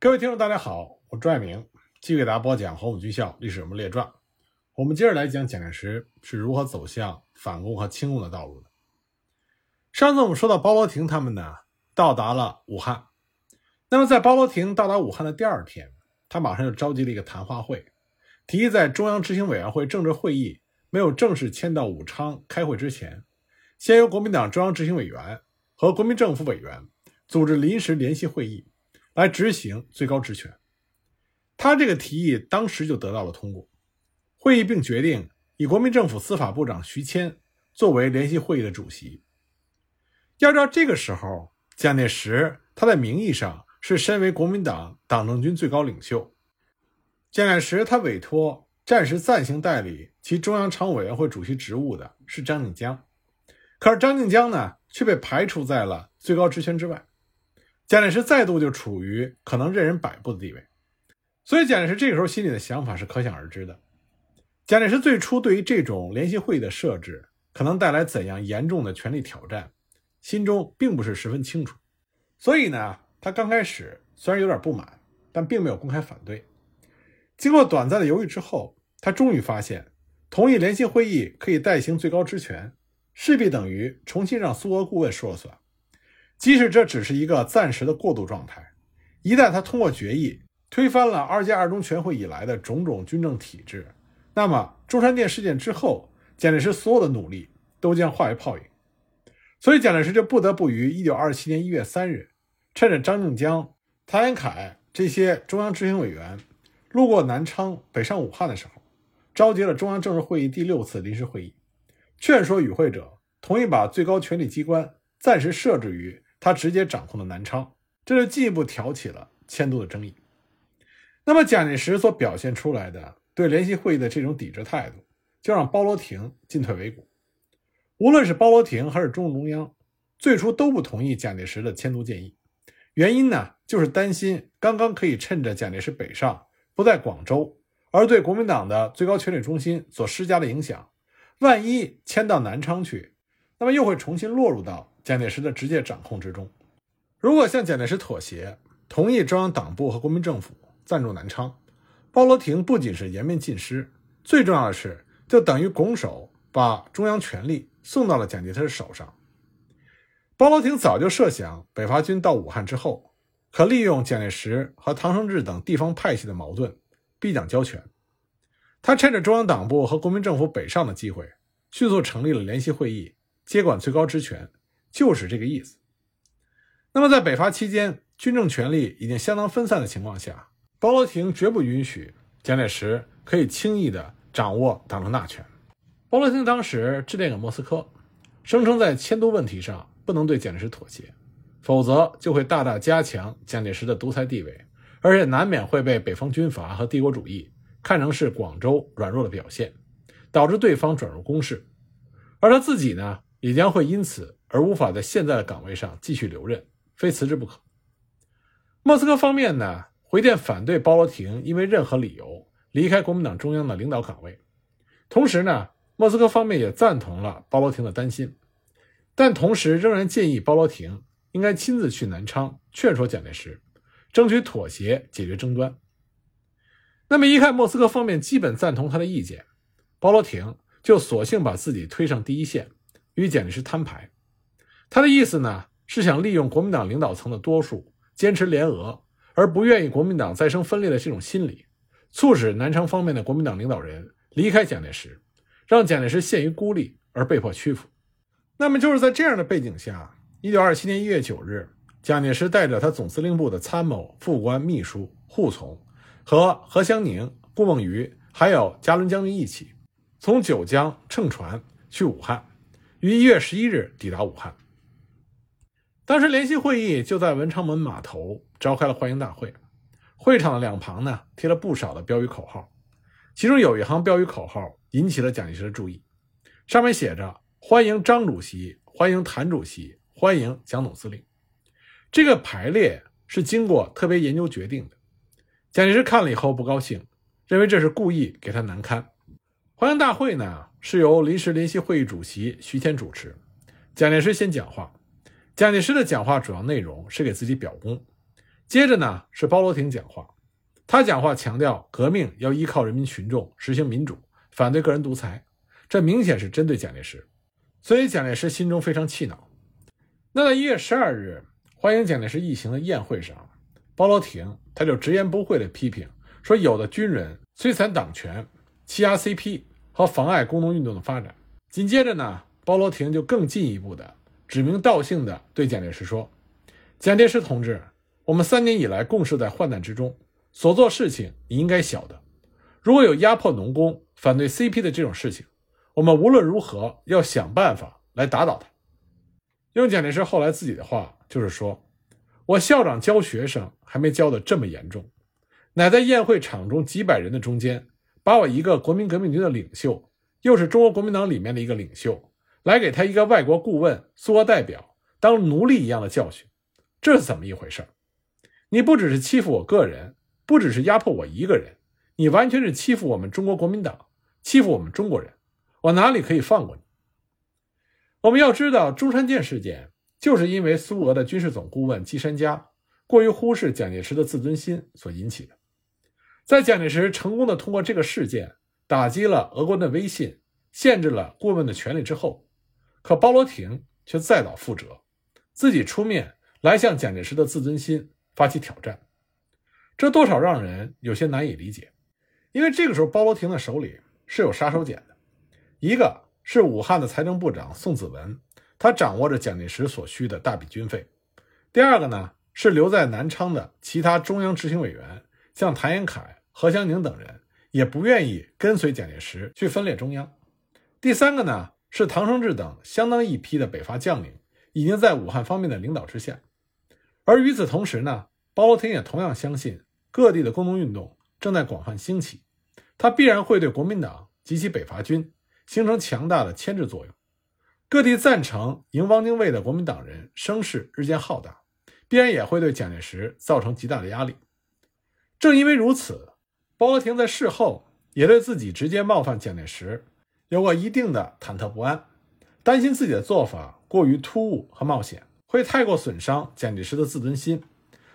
各位听众，大家好，我朱爱明继续给大家播讲《黄埔军校历史人物列传》。我们接着来讲蒋介石是如何走向反共和清共的道路的。上次我们说到包罗廷他们呢到达了武汉，那么在包罗廷到达武汉的第二天，他马上就召集了一个谈话会，提议在中央执行委员会政治会议没有正式迁到武昌开会之前，先由国民党中央执行委员和国民政府委员组织临时联席会议。来执行最高职权，他这个提议当时就得到了通过。会议并决定以国民政府司法部长徐谦作为联席会议的主席。要知道，这个时候蒋介石他在名义上是身为国民党党政军最高领袖，蒋介石他委托暂时暂行代理其中央常务委员会主席职务的是张静江，可是张静江呢却被排除在了最高职权之外。蒋介石再度就处于可能任人摆布的地位，所以蒋介石这个时候心里的想法是可想而知的。蒋介石最初对于这种联席会议的设置可能带来怎样严重的权力挑战，心中并不是十分清楚。所以呢，他刚开始虽然有点不满，但并没有公开反对。经过短暂的犹豫之后，他终于发现，同意联席会议可以代行最高职权，势必等于重新让苏俄顾问说了算。即使这只是一个暂时的过渡状态，一旦他通过决议推翻了二届二中全会以来的种种军政体制，那么中山舰事件之后，蒋介石所有的努力都将化为泡影。所以蒋介石就不得不于一九二七年一月三日，趁着张静江、谭延闿这些中央执行委员路过南昌北上武汉的时候，召集了中央政治会议第六次临时会议，劝说与会者同意把最高权力机关暂时设置于。他直接掌控了南昌，这就进一步挑起了迁都的争议。那么，蒋介石所表现出来的对联席会议的这种抵制态度，就让包罗廷进退维谷。无论是包罗廷还是中共中央，最初都不同意蒋介石的迁都建议。原因呢，就是担心刚刚可以趁着蒋介石北上不在广州，而对国民党的最高权力中心所施加的影响，万一迁到南昌去，那么又会重新落入到。蒋介石的直接掌控之中，如果向蒋介石妥协，同意中央党部和国民政府暂驻南昌，包罗廷不仅是颜面尽失，最重要的是，就等于拱手把中央权力送到了蒋介石手上。包罗廷早就设想，北伐军到武汉之后，可利用蒋介石和唐生智等地方派系的矛盾，逼蒋交权。他趁着中央党部和国民政府北上的机会，迅速成立了联席会议，接管最高职权。就是这个意思。那么，在北伐期间，军政权力已经相当分散的情况下，包罗廷绝不允许蒋介石可以轻易的掌握党政大权。包罗廷当时致电给莫斯科，声称在迁都问题上不能对蒋介石妥协，否则就会大大加强蒋介石的独裁地位，而且难免会被北方军阀和帝国主义看成是广州软弱的表现，导致对方转入攻势，而他自己呢，也将会因此。而无法在现在的岗位上继续留任，非辞职不可。莫斯科方面呢，回电反对包罗廷因为任何理由离开国民党中央的领导岗位。同时呢，莫斯科方面也赞同了包罗廷的担心，但同时仍然建议包罗廷应该亲自去南昌劝说蒋介石，争取妥协解决争端。那么一看莫斯科方面基本赞同他的意见，包罗廷就索性把自己推上第一线，与蒋介石摊牌。他的意思呢，是想利用国民党领导层的多数坚持联俄，而不愿意国民党再生分裂的这种心理，促使南昌方面的国民党领导人离开蒋介石，让蒋介石陷于孤立而被迫屈服。那么就是在这样的背景下，一九二七年一月九日，蒋介石带着他总司令部的参谋、副官、秘书、护从，和何香凝、顾梦渔，还有嘉伦将军一起，从九江乘船去武汉，于一月十一日抵达武汉。当时联席会议就在文昌门码头召开了欢迎大会，会场的两旁呢贴了不少的标语口号，其中有一行标语口号引起了蒋介石的注意，上面写着“欢迎张主席，欢迎谭主席，欢迎蒋总司令”。这个排列是经过特别研究决定的。蒋介石看了以后不高兴，认为这是故意给他难堪。欢迎大会呢是由临时联席会议主席徐谦主持，蒋介石先讲话。蒋介石的讲话主要内容是给自己表功，接着呢是包罗廷讲话，他讲话强调革命要依靠人民群众，实行民主，反对个人独裁，这明显是针对蒋介石，所以蒋介石心中非常气恼。那在一月十二日欢迎蒋介石一行的宴会上，包罗廷他就直言不讳地批评说，有的军人摧残党权、欺压 CP 和妨碍工农运动的发展。紧接着呢，包罗廷就更进一步的指名道姓地对蒋介石说：“蒋介石同志。”我们三年以来共事在患难之中，所做事情你应该晓得。如果有压迫农工、反对 CP 的这种事情，我们无论如何要想办法来打倒他。用蒋介石后来自己的话就是说：“我校长教学生还没教得这么严重，乃在宴会场中几百人的中间，把我一个国民革命军的领袖，又是中国国民党里面的一个领袖，来给他一个外国顾问、苏俄代表当奴隶一样的教训，这是怎么一回事？”你不只是欺负我个人，不只是压迫我一个人，你完全是欺负我们中国国民党，欺负我们中国人。我哪里可以放过你？我们要知道，中山舰事件就是因为苏俄的军事总顾问季山家过于忽视蒋介石的自尊心所引起的。在蒋介石成功的通过这个事件打击了俄国的威信，限制了顾问的权利之后，可包罗廷却再蹈覆辙，自己出面来向蒋介石的自尊心。发起挑战，这多少让人有些难以理解。因为这个时候，包罗廷的手里是有杀手锏的，一个是武汉的财政部长宋子文，他掌握着蒋介石所需的大笔军费；第二个呢，是留在南昌的其他中央执行委员，像谭延闿、何香凝等人，也不愿意跟随蒋介石去分裂中央；第三个呢，是唐生智等相当一批的北伐将领，已经在武汉方面的领导之下。而与此同时呢，包罗廷也同样相信各地的工农运动正在广泛兴起，它必然会对国民党及其北伐军形成强大的牵制作用。各地赞成迎汪精卫的国民党人声势日渐浩大，必然也会对蒋介石造成极大的压力。正因为如此，包罗廷在事后也对自己直接冒犯蒋介石有过一定的忐忑不安，担心自己的做法过于突兀和冒险。会太过损伤蒋介石的自尊心，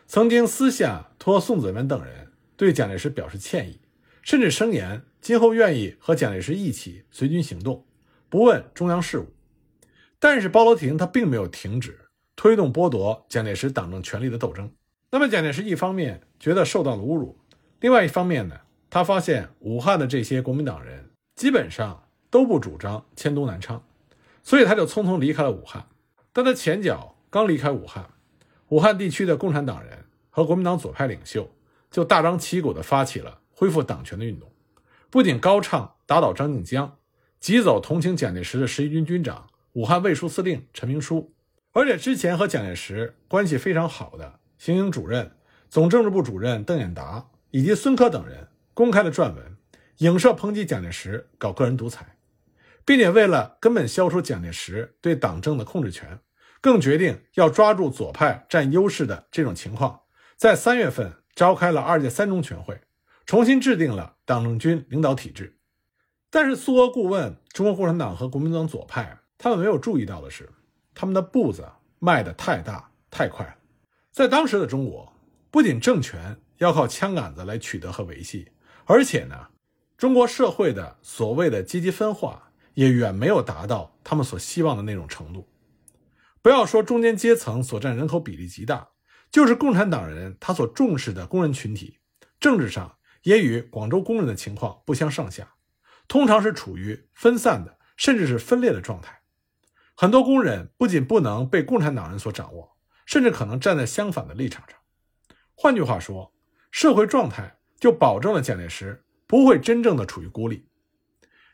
曾经私下托宋子文等人对蒋介石表示歉意，甚至声言今后愿意和蒋介石一起随军行动，不问中央事务。但是包罗廷他并没有停止推动剥夺蒋介石党政权力的斗争。那么蒋介石一方面觉得受到了侮辱，另外一方面呢，他发现武汉的这些国民党人基本上都不主张迁都南昌，所以他就匆匆离开了武汉。但他前脚。刚离开武汉，武汉地区的共产党人和国民党左派领袖就大张旗鼓地发起了恢复党权的运动，不仅高唱打倒张静江，挤走同情蒋介石的十一军军长、武汉卫戍司令陈明书，而且之前和蒋介石关系非常好的行营主任、总政治部主任邓演达以及孙科等人公开的撰文，影射抨击蒋介石搞个人独裁，并且为了根本消除蒋介石对党政的控制权。更决定要抓住左派占优势的这种情况，在三月份召开了二届三中全会，重新制定了党政军领导体制。但是苏俄顾问、中国共产党和国民党左派，他们没有注意到的是，他们的步子迈得太大太快了。在当时的中国，不仅政权要靠枪杆子来取得和维系，而且呢，中国社会的所谓的阶级分化也远没有达到他们所希望的那种程度。不要说中间阶层所占人口比例极大，就是共产党人他所重视的工人群体，政治上也与广州工人的情况不相上下，通常是处于分散的，甚至是分裂的状态。很多工人不仅不能被共产党人所掌握，甚至可能站在相反的立场上。换句话说，社会状态就保证了蒋介石不会真正的处于孤立，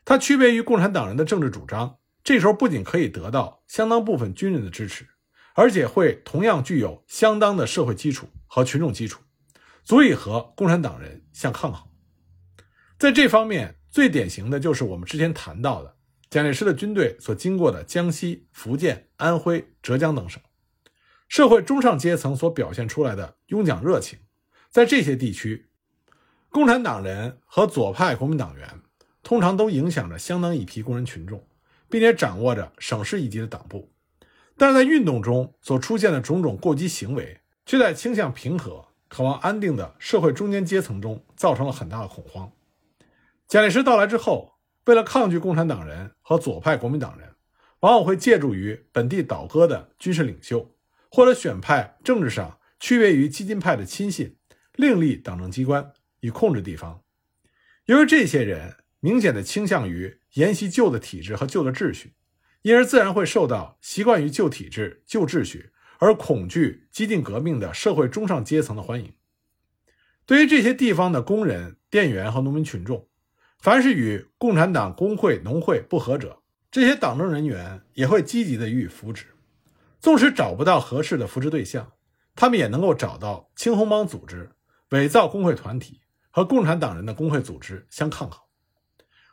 他区别于共产党人的政治主张。这时候不仅可以得到相当部分军人的支持，而且会同样具有相当的社会基础和群众基础，足以和共产党人相抗衡。在这方面，最典型的就是我们之前谈到的蒋介石的军队所经过的江西、福建、安徽、浙江等省，社会中上阶层所表现出来的拥蒋热情，在这些地区，共产党人和左派国民党员通常都影响着相当一批工人群众。并且掌握着省市一级的党部，但是在运动中所出现的种种过激行为，却在倾向平和、渴望安定的社会中间阶层中造成了很大的恐慌。蒋介石到来之后，为了抗拒共产党人和左派国民党人，往往会借助于本地倒戈的军事领袖，或者选派政治上区别于激进派的亲信，另立党政机关以控制地方。由于这些人明显的倾向于沿袭旧的体制和旧的秩序，因而自然会受到习惯于旧体制、旧秩序而恐惧激进革命的社会中上阶层的欢迎。对于这些地方的工人、店员和农民群众，凡是与共产党工会、农会不合者，这些党政人员也会积极的予以扶植。纵使找不到合适的扶持对象，他们也能够找到青红帮组织、伪造工会团体和共产党人的工会组织相抗衡。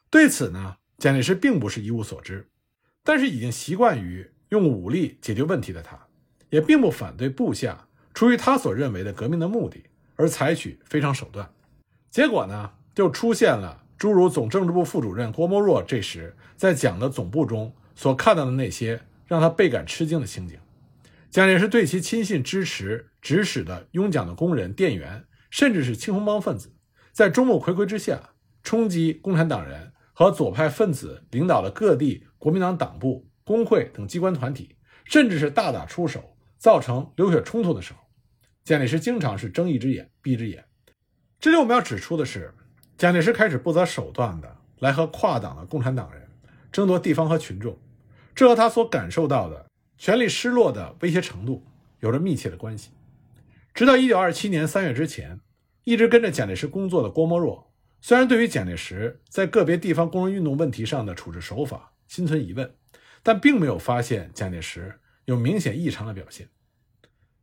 对此呢，蒋介石并不是一无所知，但是已经习惯于用武力解决问题的他，也并不反对部下出于他所认为的革命的目的而采取非常手段。结果呢，就出现了诸如总政治部副主任郭沫若这时在蒋的总部中所看到的那些让他倍感吃惊的情景。蒋介石对其亲信支持指使的拥蒋的工人、店员，甚至是青红帮分子，在众目睽睽之下冲击共产党人。和左派分子领导的各地国民党党部、工会等机关团体，甚至是大打出手，造成流血冲突的时候，蒋介石经常是睁一只眼闭一只眼。这里我们要指出的是，蒋介石开始不择手段的来和跨党的共产党人争夺地方和群众，这和他所感受到的权力失落的威胁程度有着密切的关系。直到1927年3月之前，一直跟着蒋介石工作的郭沫若。虽然对于蒋介石在个别地方工人运动问题上的处置手法心存疑问，但并没有发现蒋介石有明显异常的表现。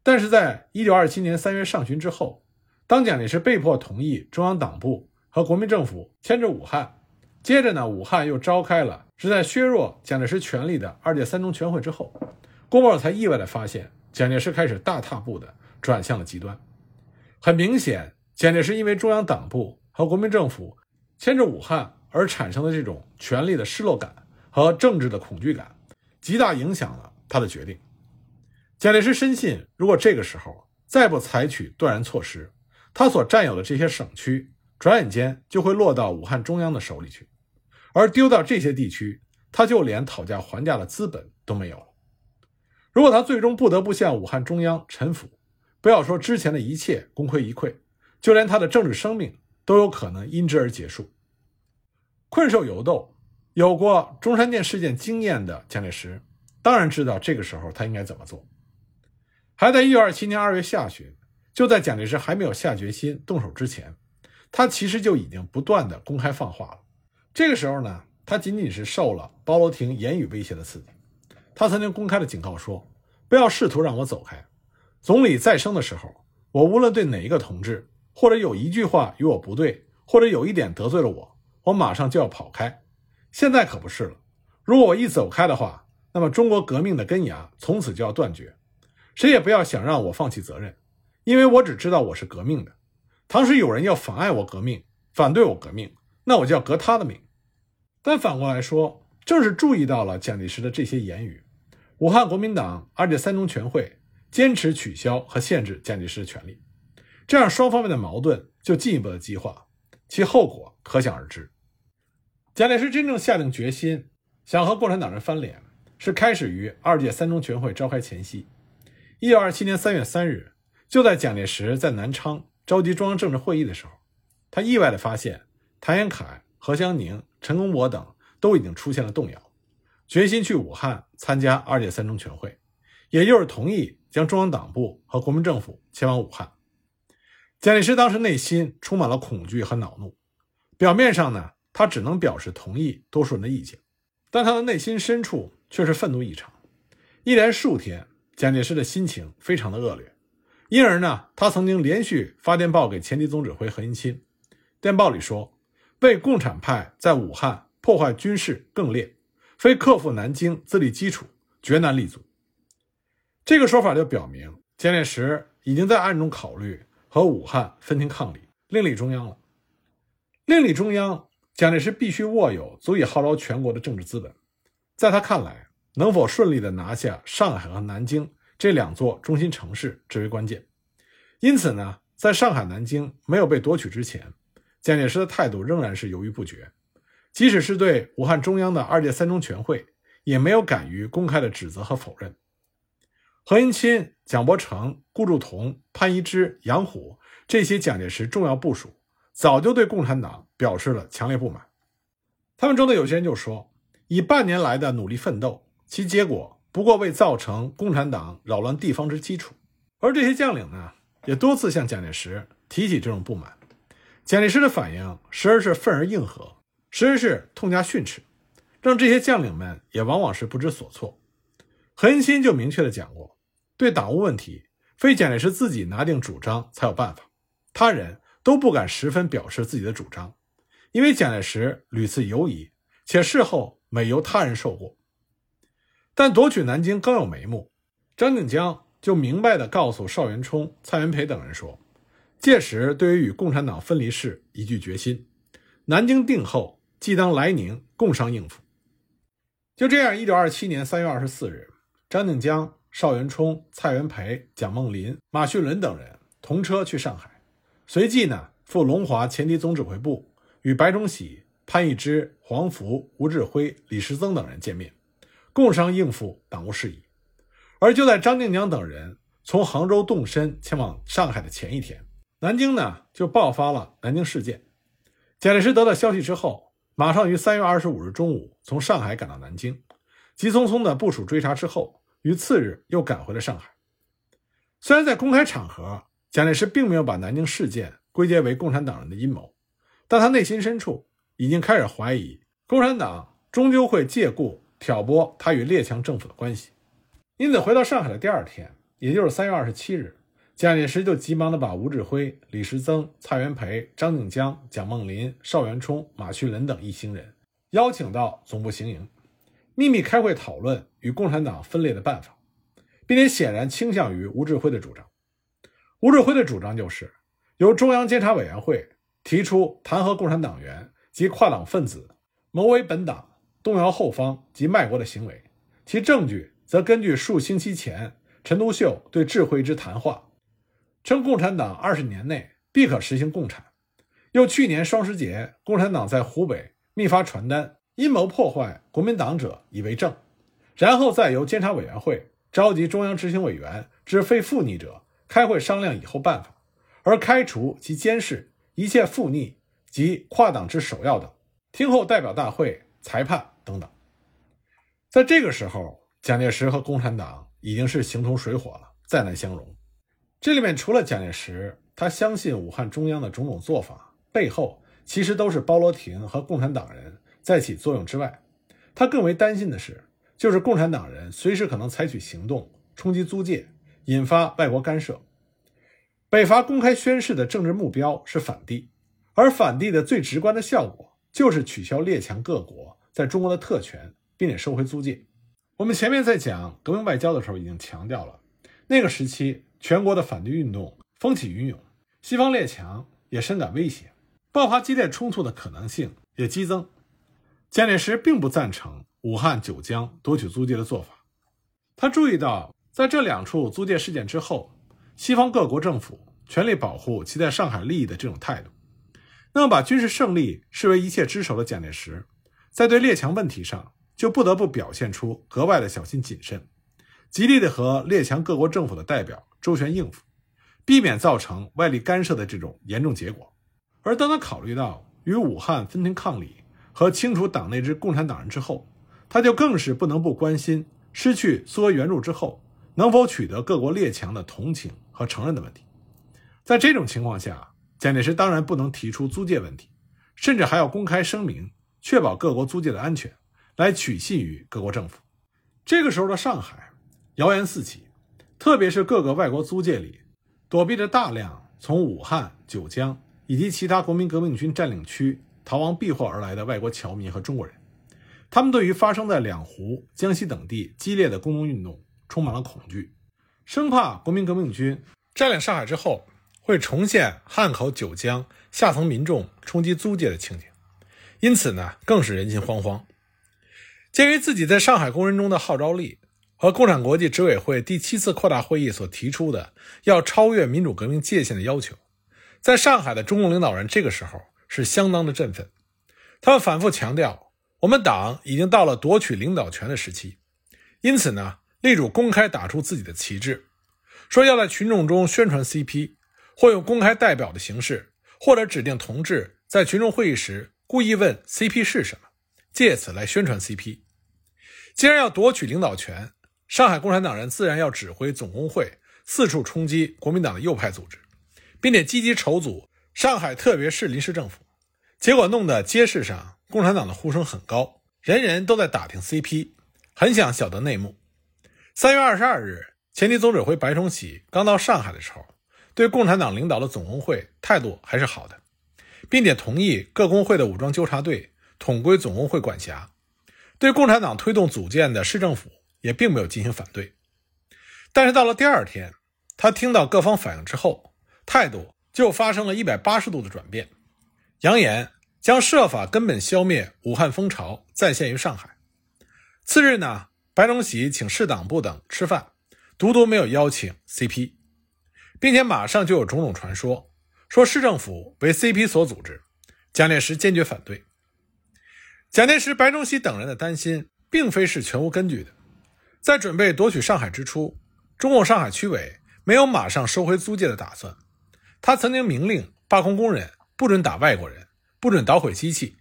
但是在1927年3月上旬之后，当蒋介石被迫同意中央党部和国民政府迁至武汉，接着呢，武汉又召开了旨在削弱蒋介石权力的二届三中全会之后，郭沫若才意外地发现蒋介石开始大踏步地转向了极端。很明显，蒋介石因为中央党部。和国民政府牵制武汉而产生的这种权力的失落感和政治的恐惧感，极大影响了他的决定。蒋介石深信，如果这个时候再不采取断然措施，他所占有的这些省区，转眼间就会落到武汉中央的手里去，而丢到这些地区，他就连讨价还价的资本都没有了。如果他最终不得不向武汉中央臣服，不要说之前的一切功亏一篑，就连他的政治生命。都有可能因之而结束。困兽犹斗，有过中山舰事件经验的蒋介石，当然知道这个时候他应该怎么做。还在1927年2月下旬，就在蒋介石还没有下决心动手之前，他其实就已经不断的公开放话了。这个时候呢，他仅仅是受了包罗廷言语威胁的刺激。他曾经公开的警告说：“不要试图让我走开。总理再生的时候，我无论对哪一个同志。”或者有一句话与我不对，或者有一点得罪了我，我马上就要跑开。现在可不是了。如果我一走开的话，那么中国革命的根芽从此就要断绝。谁也不要想让我放弃责任，因为我只知道我是革命的。倘使有人要妨碍我革命，反对我革命，那我就要革他的命。但反过来说，正是注意到了蒋介石的这些言语，武汉国民党二届三中全会坚持取消和限制蒋介石的权利。这样，双方面的矛盾就进一步的激化，其后果可想而知。蒋介石真正下定决心想和共产党人翻脸，是开始于二届三中全会召开前夕。一九二七年三月三日，就在蒋介石在南昌召集中央政治会议的时候，他意外的发现谭延闿、何香凝、陈公博等都已经出现了动摇，决心去武汉参加二届三中全会，也就是同意将中央党部和国民政府迁往武汉。蒋介石当时内心充满了恐惧和恼怒，表面上呢，他只能表示同意多数人的意见，但他的内心深处却是愤怒异常。一连数天，蒋介石的心情非常的恶劣，因而呢，他曾经连续发电报给前敌总指挥何应钦，电报里说：“为共产派在武汉破坏军事更烈，非克服南京自立基础，绝难立足。”这个说法就表明蒋介石已经在暗中考虑。和武汉分庭抗礼，另立中央了。另立中央，蒋介石必须握有足以号召全国的政治资本。在他看来，能否顺利的拿下上海和南京这两座中心城市至为关键。因此呢，在上海、南京没有被夺取之前，蒋介石的态度仍然是犹豫不决，即使是对武汉中央的二届三中全会，也没有敢于公开的指责和否认。何应钦、蒋伯成、顾祝同、潘一之、杨虎这些蒋介石重要部署，早就对共产党表示了强烈不满。他们中的有些人就说：“以半年来的努力奋斗，其结果不过为造成共产党扰乱地方之基础。”而这些将领呢，也多次向蒋介石提起这种不满。蒋介石的反应时而是愤而应和，时而是痛加训斥，让这些将领们也往往是不知所措。何应钦就明确的讲过，对党务问题，非蒋介石自己拿定主张才有办法，他人都不敢十分表示自己的主张，因为蒋介石屡次犹疑，且事后每由他人受过。但夺取南京刚有眉目，张静江就明白的告诉邵元冲、蔡元培等人说，届时对于与共产党分离事已具决心，南京定后，即当来宁共商应付。就这样，一九二七年三月二十四日。张静江、邵元冲、蔡元培、蒋梦麟、马叙伦等人同车去上海，随即呢赴龙华前敌总指挥部，与白崇禧、潘一之、黄福、吴志辉、李时增等人见面，共商应付党务事宜。而就在张静江等人从杭州动身前往上海的前一天，南京呢就爆发了南京事件。蒋介石得到消息之后，马上于三月二十五日中午从上海赶到南京，急匆匆的部署追查之后。于次日又赶回了上海。虽然在公开场合，蒋介石并没有把南京事件归结为共产党人的阴谋，但他内心深处已经开始怀疑共产党终究会借故挑拨他与列强政府的关系。因此，回到上海的第二天，也就是三月二十七日，蒋介石就急忙的把吴志辉、李时增、蔡元培、张静江、蒋梦麟、邵元冲、马叙伦等一行人邀请到总部行营。秘密开会讨论与共产党分裂的办法，并且显然倾向于吴志辉的主张。吴志辉的主张就是由中央监察委员会提出弹劾共产党员及跨党分子谋为本党、动摇后方及卖国的行为，其证据则根据数星期前陈独秀对志辉之谈话，称共产党二十年内必可实行共产。又去年双十节，共产党在湖北密发传单。阴谋破坏国民党者以为证，然后再由监察委员会召集中央执行委员之非附逆者开会商量以后办法，而开除其监视一切附逆及跨党之首要等，听候代表大会裁判等等。在这个时候，蒋介石和共产党已经是形同水火了，再难相容。这里面除了蒋介石他相信武汉中央的种种做法背后，其实都是包罗廷和共产党人。在起作用之外，他更为担心的是，就是共产党人随时可能采取行动冲击租界，引发外国干涉。北伐公开宣誓的政治目标是反帝，而反帝的最直观的效果就是取消列强各国在中国的特权，并且收回租界。我们前面在讲革命外交的时候已经强调了，那个时期全国的反对运动风起云涌，西方列强也深感威胁，爆发激烈冲突的可能性也激增。蒋介石并不赞成武汉、九江夺取租界的做法。他注意到，在这两处租界事件之后，西方各国政府全力保护其在上海利益的这种态度，那么把军事胜利视为一切之首的蒋介石，在对列强问题上就不得不表现出格外的小心谨慎，极力的和列强各国政府的代表周旋应付，避免造成外力干涉的这种严重结果。而当他考虑到与武汉分庭抗礼，和清除党内之共产党人之后，他就更是不能不关心失去苏俄援助之后能否取得各国列强的同情和承认的问题。在这种情况下，蒋介石当然不能提出租界问题，甚至还要公开声明确保各国租界的安全，来取信于各国政府。这个时候的上海，谣言四起，特别是各个外国租界里躲避着大量从武汉、九江以及其他国民革命军占领区。逃亡避祸而来的外国侨民和中国人，他们对于发生在两湖、江西等地激烈的工农运动充满了恐惧，生怕国民革命军占领上海之后会重现汉口、九江下层民众冲击租界的情景，因此呢，更是人心惶惶。鉴于自己在上海工人中的号召力和共产国际执委会第七次扩大会议所提出的要超越民主革命界限的要求，在上海的中共领导人这个时候是相当的振奋，他们反复强调，我们党已经到了夺取领导权的时期，因此呢，力主公开打出自己的旗帜，说要在群众中宣传 CP，或用公开代表的形式，或者指定同志在群众会议时故意问 CP 是什么，借此来宣传 CP。既然要夺取领导权，上海共产党人自然要指挥总工会四处冲击国民党的右派组织，并且积极筹组上海特别市临时政府。结果弄得街市上共产党的呼声很高，人人都在打听 CP，很想晓得内幕。三月二十二日，前敌总指挥白崇禧刚到上海的时候，对共产党领导的总工会态度还是好的，并且同意各工会的武装纠察队统归总工会管辖。对共产党推动组建的市政府也并没有进行反对，但是到了第二天，他听到各方反应之后，态度就发生了一百八十度的转变，扬言将设法根本消灭武汉风潮再现于上海。次日呢，白崇禧请市党部等吃饭，独独没有邀请 CP，并且马上就有种种传说，说市政府为 CP 所组织，蒋介石坚决反对。蒋介石、白崇禧等人的担心，并非是全无根据的。在准备夺取上海之初，中共上海区委没有马上收回租界的打算。他曾经明令罢工工人不准打外国人，不准捣毁机器，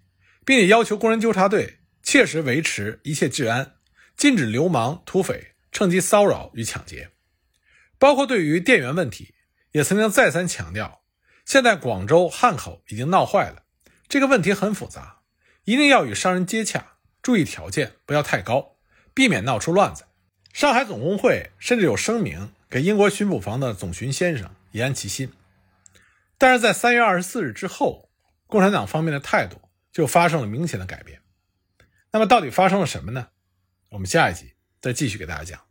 并且要求工人纠察队切实维持一切治安，禁止流氓土匪趁机骚扰与抢劫。包括对于电源问题，也曾经再三强调：现在广州、汉口已经闹坏了，这个问题很复杂。一定要与商人接洽，注意条件不要太高，避免闹出乱子。上海总工会甚至有声明给英国巡捕房的总巡先生言安其心。但是在三月二十四日之后，共产党方面的态度就发生了明显的改变。那么到底发生了什么呢？我们下一集再继续给大家讲。